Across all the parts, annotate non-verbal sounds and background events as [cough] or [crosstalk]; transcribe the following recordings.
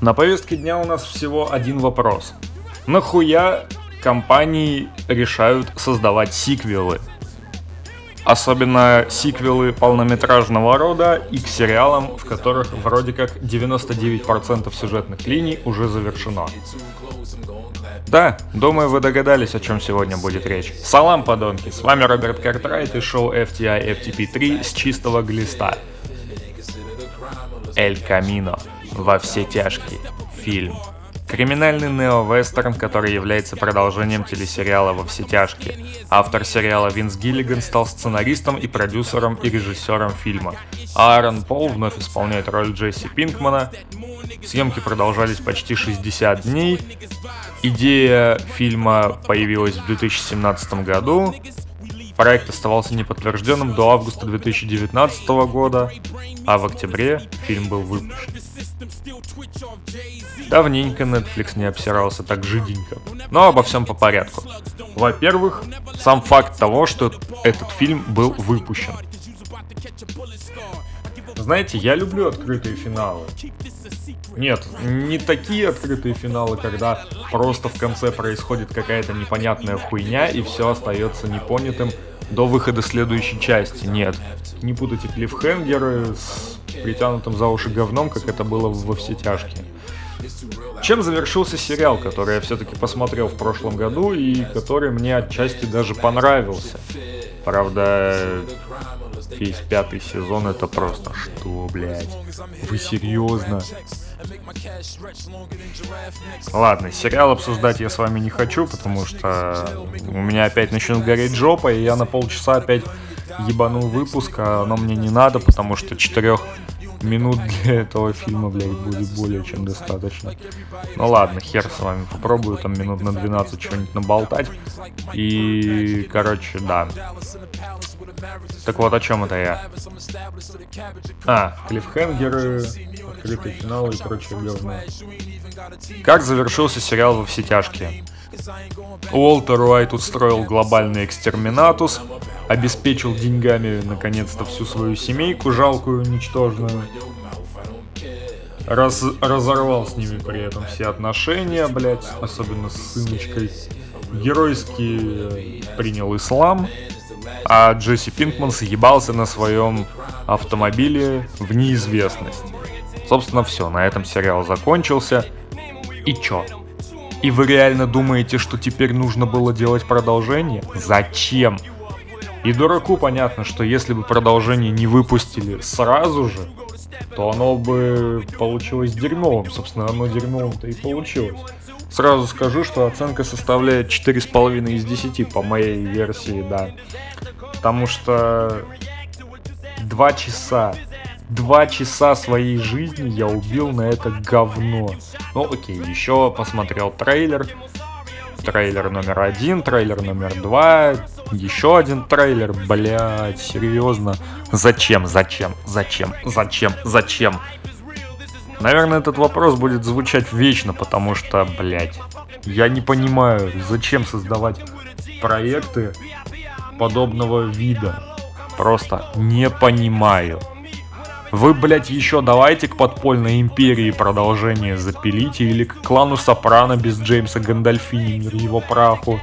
На повестке дня у нас всего один вопрос. Нахуя компании решают создавать сиквелы? Особенно сиквелы полнометражного рода и к сериалам, в которых вроде как 99% сюжетных линий уже завершено. Да, думаю, вы догадались, о чем сегодня будет речь. Салам, подонки, с вами Роберт Картрайт и шоу FTI FTP3 с чистого глиста. Эль Камино. Во все тяжкие. Фильм. Криминальный нео-вестерн, который является продолжением телесериала «Во все тяжкие». Автор сериала Винс Гиллиган стал сценаристом и продюсером и режиссером фильма. Аарон Пол вновь исполняет роль Джесси Пинкмана. Съемки продолжались почти 60 дней. Идея фильма появилась в 2017 году. Проект оставался неподтвержденным до августа 2019 года, а в октябре фильм был выпущен. Давненько Netflix не обсирался так жиденько. Но обо всем по порядку. Во-первых, сам факт того, что этот фильм был выпущен. Знаете, я люблю открытые финалы. Нет, не такие открытые финалы, когда просто в конце происходит какая-то непонятная хуйня и все остается непонятым до выхода следующей части. Нет, не путайте клиффхенгеры с притянутым за уши говном, как это было во все тяжкие. Чем завершился сериал, который я все-таки посмотрел в прошлом году и который мне отчасти даже понравился. Правда, весь пятый сезон это просто что, блядь? Вы серьезно? Ладно, сериал обсуждать я с вами не хочу, потому что у меня опять начнет гореть жопа, и я на полчаса опять ебанул выпуск, а оно мне не надо, потому что четырех минут для этого фильма, блядь, будет более чем достаточно. Ну ладно, хер с вами, попробую там минут на 12 что-нибудь наболтать. И, короче, да. Так вот, о чем это я? А, клиффхенгеры, открытый финал и прочее говно. Как завершился сериал «Во все тяжкие»? Уолтер Уайт устроил глобальный экстерминатус, обеспечил деньгами наконец-то всю свою семейку, жалкую, ничтожную. Раз, разорвал с ними при этом все отношения, блять, особенно с сыночкой. Геройски принял ислам, а Джесси Пинкман съебался на своем автомобиле в неизвестность. Собственно, все, на этом сериал закончился. И чё? И вы реально думаете, что теперь нужно было делать продолжение? Зачем? И дураку понятно, что если бы продолжение не выпустили сразу же, то оно бы получилось дерьмовым. Собственно, оно дерьмовым-то и получилось. Сразу скажу, что оценка составляет 4,5 из 10 по моей версии, да. Потому что два часа, два часа своей жизни я убил на это говно. Ну окей, еще посмотрел трейлер. Трейлер номер один, трейлер номер два, еще один трейлер, блять, серьезно. Зачем, зачем, зачем, зачем, зачем? Наверное, этот вопрос будет звучать вечно, потому что, блять, я не понимаю, зачем создавать проекты подобного вида. Просто не понимаю. Вы, блять, еще давайте к подпольной империи продолжение запилите, или к клану Сопрано без Джеймса Гандальфини, мир его праху.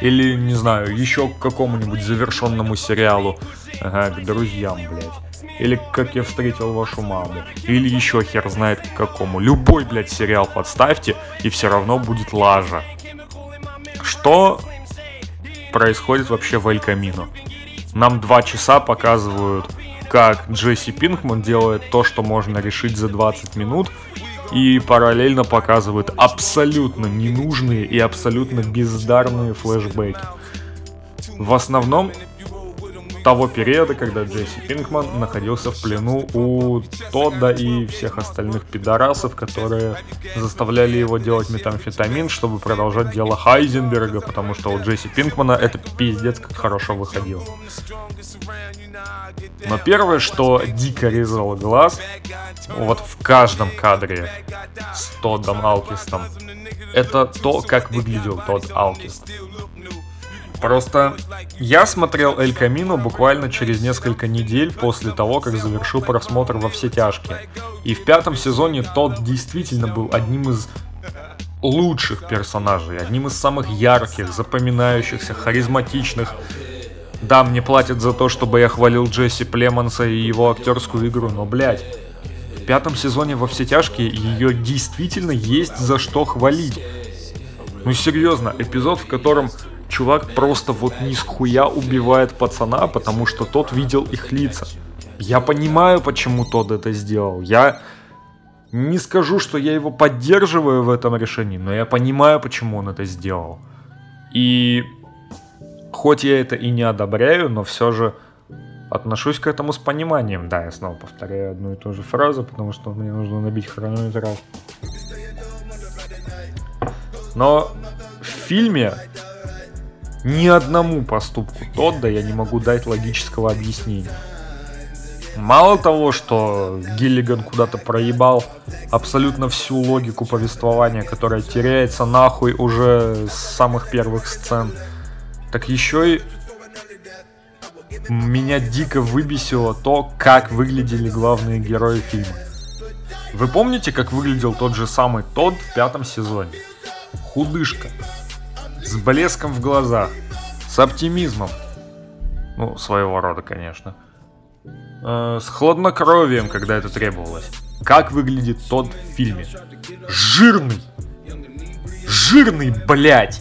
Или, не знаю, еще к какому-нибудь завершенному сериалу. Ага, к друзьям, блядь. Или как я встретил вашу маму. Или еще хер знает к какому. Любой, блядь, сериал подставьте, и все равно будет лажа. Что происходит вообще в Эль Камино? Нам два часа показывают, как Джесси Пинкман делает то, что можно решить за 20 минут, и параллельно показывают абсолютно ненужные и абсолютно бездарные флешбеки. В основном того периода, когда Джесси Пинкман находился в плену у Тодда и всех остальных пидорасов, которые заставляли его делать метамфетамин, чтобы продолжать дело Хайзенберга, потому что у Джесси Пинкмана это пиздец как хорошо выходило. Но первое, что дико резало глаз, вот в каждом кадре с Тоддом Алкистом, это то, как выглядел тот Алкист. Просто я смотрел Эль Камино буквально через несколько недель после того, как завершил просмотр во все тяжкие. И в пятом сезоне тот действительно был одним из лучших персонажей, одним из самых ярких, запоминающихся, харизматичных. Да, мне платят за то, чтобы я хвалил Джесси Племонса и его актерскую игру, но, блядь, в пятом сезоне во все тяжкие ее действительно есть за что хвалить. Ну серьезно, эпизод, в котором чувак просто вот ни с хуя убивает пацана, потому что тот видел их лица. Я понимаю, почему тот это сделал. Я не скажу, что я его поддерживаю в этом решении, но я понимаю, почему он это сделал. И хоть я это и не одобряю, но все же отношусь к этому с пониманием. Да, я снова повторяю одну и ту же фразу, потому что мне нужно набить хронометраж. Но в фильме ни одному поступку Тодда я не могу дать логического объяснения. Мало того, что Гиллиган куда-то проебал абсолютно всю логику повествования, которая теряется нахуй уже с самых первых сцен, так еще и меня дико выбесило то, как выглядели главные герои фильма. Вы помните, как выглядел тот же самый Тодд в пятом сезоне? Худышка. С блеском в глазах. С оптимизмом. Ну, своего рода, конечно э, с хладнокровием, когда это требовалось. Как выглядит тот в фильме? Жирный! Жирный, блядь!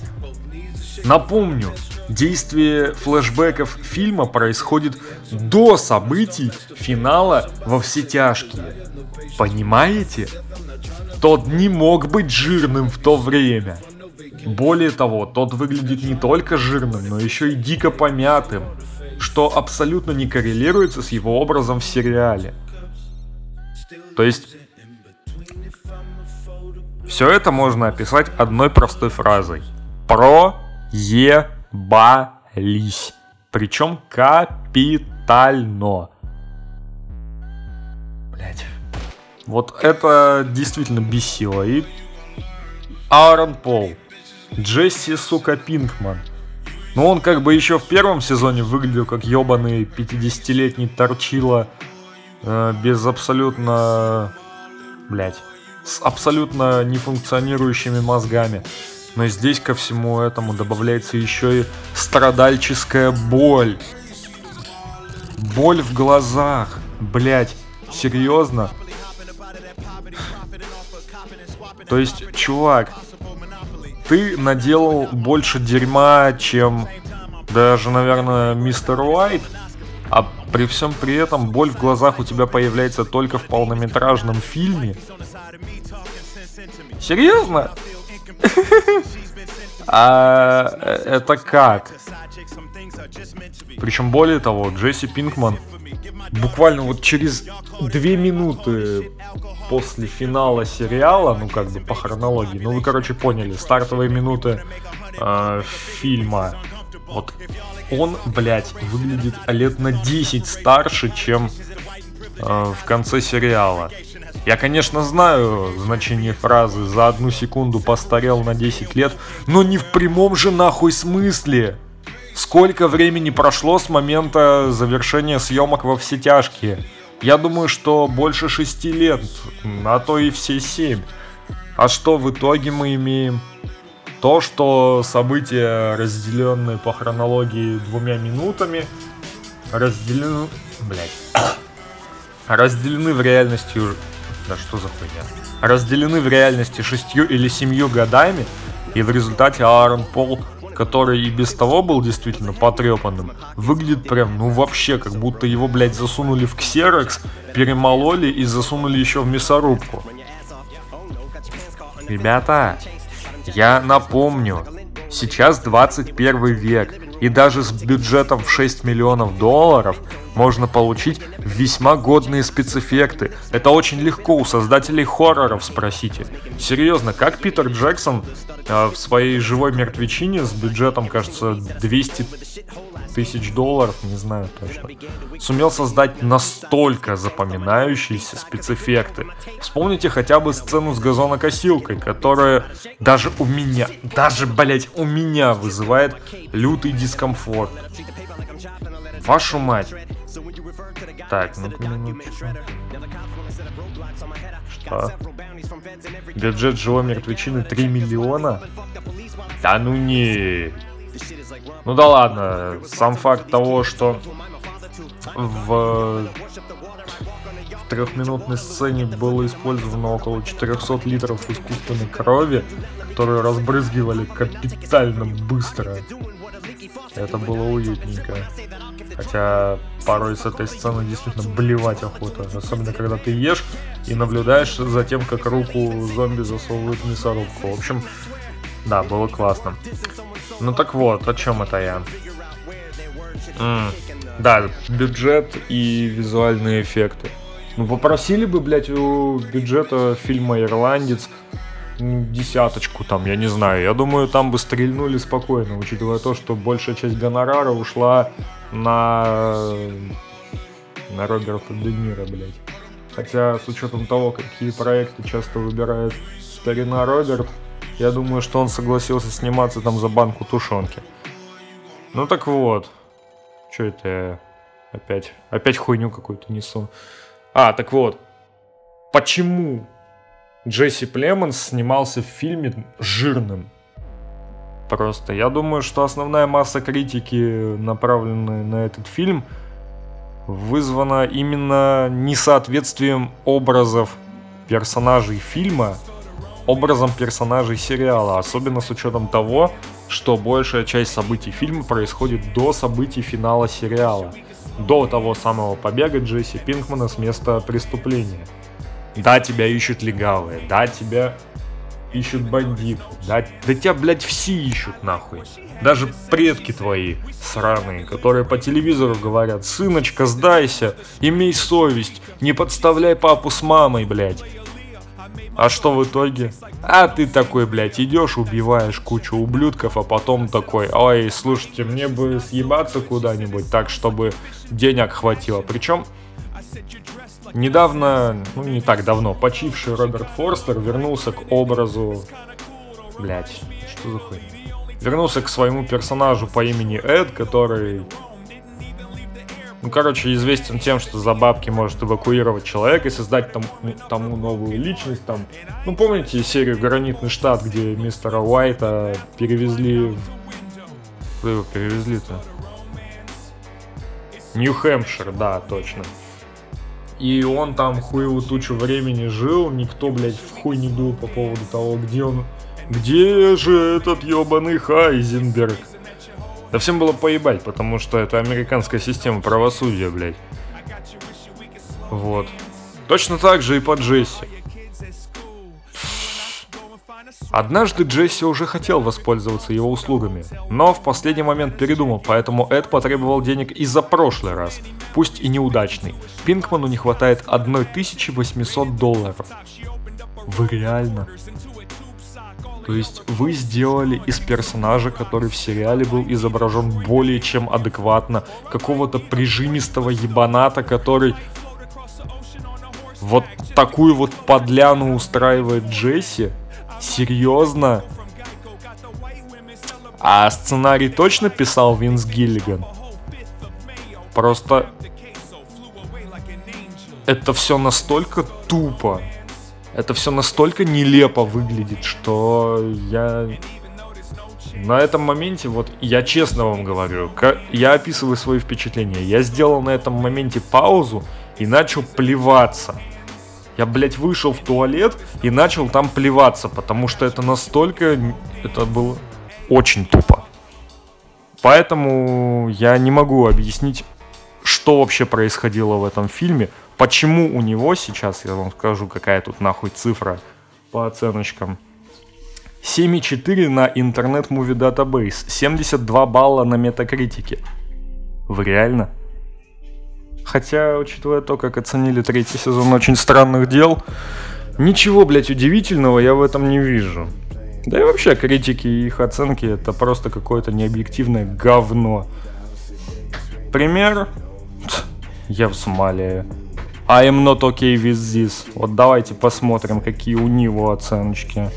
Напомню, действие флэшбэков фильма происходит до событий финала во все тяжкие. Понимаете? Тот не мог быть жирным в то время. Более того, тот выглядит не только жирным, но еще и дико помятым что абсолютно не коррелируется с его образом в сериале. То есть, все это можно описать одной простой фразой. Проебались. Причем капитально. Блять. Вот это действительно бесило. И Аарон Пол, Джесси, сука, Пинкман, ну, он как бы еще в первом сезоне выглядел как ебаный 50-летний торчила э, без абсолютно... Блять. С абсолютно нефункционирующими мозгами. Но здесь ко всему этому добавляется еще и страдальческая боль. Боль в глазах. Блять, серьезно? То есть, чувак, ты наделал больше дерьма, чем даже, наверное, мистер Уайт, а при всем при этом боль в глазах у тебя появляется только в полнометражном фильме. Серьезно? [laughs] А это как? Причем более того, Джесси Пинкман буквально вот через две минуты после финала сериала, ну как бы по хронологии, ну вы короче поняли, стартовые минуты э, фильма, вот он, блядь, выглядит лет на 10 старше, чем э, в конце сериала. Я, конечно, знаю значение фразы «за одну секунду постарел на 10 лет», но не в прямом же нахуй смысле. Сколько времени прошло с момента завершения съемок во все тяжкие? Я думаю, что больше шести лет, а то и все семь. А что в итоге мы имеем? То, что события, разделенные по хронологии двумя минутами, разделены... Блять. [coughs] Разделены в реальности... Да что за хуйня? Разделены в реальности шестью или семью годами, и в результате Аарон Пол который и без того был действительно потрепанным, выглядит прям, ну вообще, как будто его, блядь, засунули в ксерокс, перемололи и засунули еще в мясорубку. Ребята, я напомню, сейчас 21 век, и даже с бюджетом в 6 миллионов долларов можно получить весьма годные спецэффекты. Это очень легко у создателей хорроров, спросите. Серьезно, как Питер Джексон э, в своей живой мертвечине с бюджетом, кажется, 200 тысяч долларов, не знаю точно, сумел создать настолько запоминающиеся спецэффекты. Вспомните хотя бы сцену с газонокосилкой, которая даже у меня, даже, блять, у меня вызывает лютый дискомфорт. Вашу мать. Так, минуточку. Что? Бюджет живой мертвечины 3 миллиона? Да ну не. Ну да ладно, сам факт того, что в, в трехминутной сцене было использовано около 400 литров искусственной крови, которую разбрызгивали капитально быстро. Это было уютненько. Хотя порой с этой сцены действительно блевать охота. Особенно когда ты ешь и наблюдаешь за тем, как руку зомби засовывают в мясорубку. В общем, да, было классно. Ну так вот, о чем это я? Mm. Да, бюджет и визуальные эффекты. Ну попросили бы, блядь, у бюджета фильма «Ирландец» десяточку там, я не знаю. Я думаю, там бы стрельнули спокойно, учитывая то, что большая часть гонорара ушла на... на Роберта Де Ниро, блядь. Хотя, с учетом того, какие проекты часто выбирает старина Роберт, я думаю, что он согласился сниматься там за банку тушенки. Ну так вот. Что это я опять? Опять хуйню какую-то несу. А, так вот. Почему Джесси Племонс снимался в фильме жирным? Просто я думаю, что основная масса критики, направленная на этот фильм, вызвана именно несоответствием образов персонажей фильма образом персонажей сериала, особенно с учетом того, что большая часть событий фильма происходит до событий финала сериала, до того самого побега Джесси Пинкмана с места преступления. Да, тебя ищут легавые, да, тебя ищут бандиты, да, да тебя, блядь, все ищут нахуй. Даже предки твои сраные, которые по телевизору говорят, сыночка, сдайся, имей совесть, не подставляй папу с мамой, блядь. А что в итоге? А ты такой, блядь, идешь, убиваешь кучу ублюдков, а потом такой, ой, слушайте, мне бы съебаться куда-нибудь так, чтобы денег хватило. Причем недавно, ну не так давно, почивший Роберт Форстер вернулся к образу... Блять, что за хуйня? Вернулся к своему персонажу по имени Эд, который ну, короче, известен тем, что за бабки может эвакуировать человека и создать там, ну, тому новую личность. Там. Ну, помните серию «Гранитный штат», где мистера Уайта перевезли в... Куда его перевезли-то? Нью-Хэмпшир, да, точно. И он там хуевую тучу времени жил, никто, блядь, в хуй не дул по поводу того, где он... Где же этот ебаный Хайзенберг? Да всем было поебать, потому что это американская система правосудия, блядь. Вот. Точно так же и по Джесси. Однажды Джесси уже хотел воспользоваться его услугами, но в последний момент передумал, поэтому Эд потребовал денег и за прошлый раз, пусть и неудачный. Пинкману не хватает 1800 долларов. Вы реально то есть вы сделали из персонажа, который в сериале был изображен более чем адекватно, какого-то прижимистого ебаната, который вот такую вот подляну устраивает Джесси? Серьезно? А сценарий точно писал Винс Гиллиган? Просто это все настолько тупо, это все настолько нелепо выглядит, что я на этом моменте, вот я честно вам говорю, я описываю свои впечатления. Я сделал на этом моменте паузу и начал плеваться. Я, блядь, вышел в туалет и начал там плеваться, потому что это настолько... Это было очень тупо. Поэтому я не могу объяснить, что вообще происходило в этом фильме, почему у него сейчас, я вам скажу, какая тут нахуй цифра по оценочкам. 7,4 на Internet Movie Database, 72 балла на метакритике. Вы реально? Хотя, учитывая то, как оценили третий сезон очень странных дел, ничего, блядь, удивительного я в этом не вижу. Да и вообще критики и их оценки это просто какое-то необъективное говно. пример. Я в Сомалии. I am not okay with this. Вот давайте посмотрим, какие у него оценочки.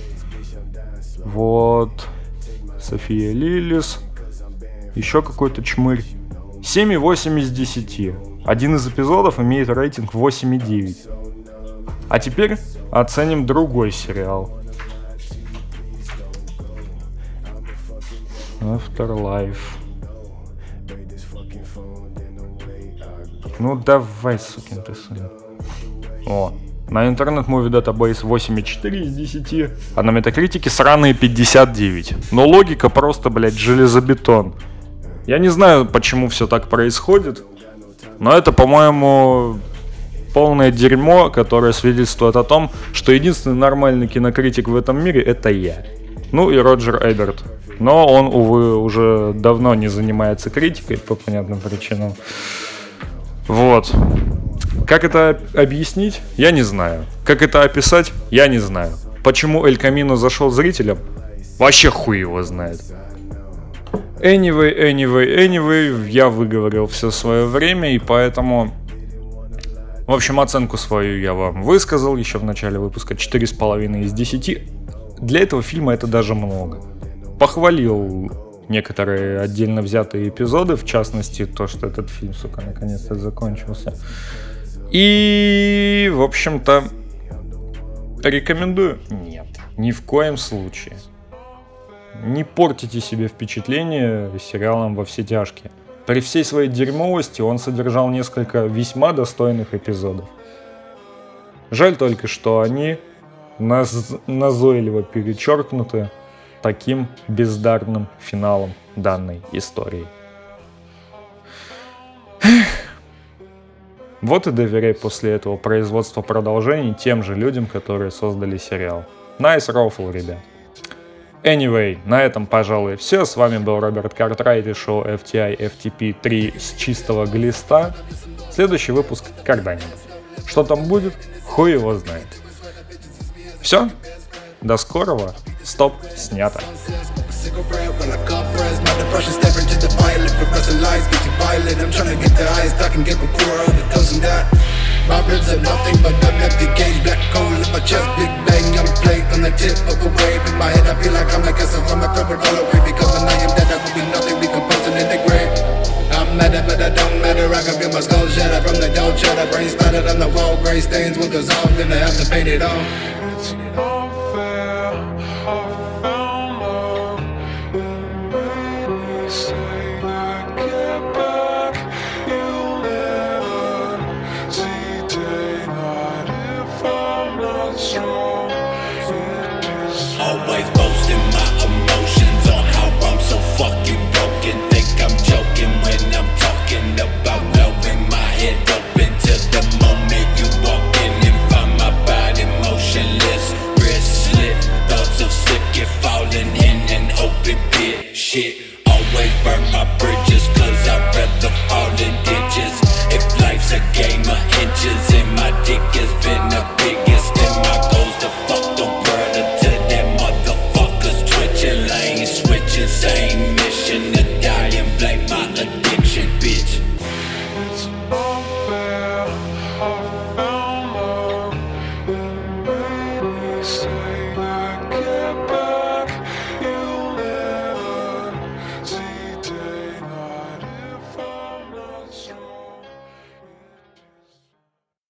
Вот. София Лилис. Еще какой-то чмырь. 7,8 из 10. Один из эпизодов имеет рейтинг 8,9. А теперь оценим другой сериал. Afterlife. Ну давай, сукин ты сын. О, на интернет-муви Database 8,4 из 10, а на метакритике сраные 59. Но логика просто, блядь, железобетон. Я не знаю, почему все так происходит, но это, по-моему, полное дерьмо, которое свидетельствует о том, что единственный нормальный кинокритик в этом мире это я. Ну и Роджер Эберт. Но он, увы, уже давно не занимается критикой по понятным причинам. Вот. Как это объяснить? Я не знаю. Как это описать? Я не знаю. Почему Эль Камино зашел зрителям? Вообще хуй его знает. Anyway, anyway, anyway, я выговорил все свое время, и поэтому... В общем, оценку свою я вам высказал еще в начале выпуска. 4,5 из 10. Для этого фильма это даже много. Похвалил некоторые отдельно взятые эпизоды, в частности, то, что этот фильм, сука, наконец-то закончился. И, в общем-то, рекомендую? Нет, ни в коем случае. Не портите себе впечатление сериалом «Во все тяжкие». При всей своей дерьмовости он содержал несколько весьма достойных эпизодов. Жаль только, что они наз- назойливо перечеркнуты таким бездарным финалом данной истории. Вот и доверяй после этого производства продолжений тем же людям, которые создали сериал. Nice roffle, ребят. Anyway, на этом, пожалуй, все. С вами был Роберт Картрайт и шоу FTI FTP 3 с чистого глиста. Следующий выпуск когда-нибудь. Что там будет, хуй его знает. Все, до скорого. Стоп, снято. My ribs are nothing but an empty gauge Black coal in my chest, big bang I'm plate on the tip of a wave. In my head I feel like I'm like a son I'ma all away. Because when I am dead I will be nothing Decomposing in the grave. I'm mad but I don't matter. I can feel my skull shatter from the dough chatter Brain splattered on the wall Gray stains will dissolve Then I have to paint it all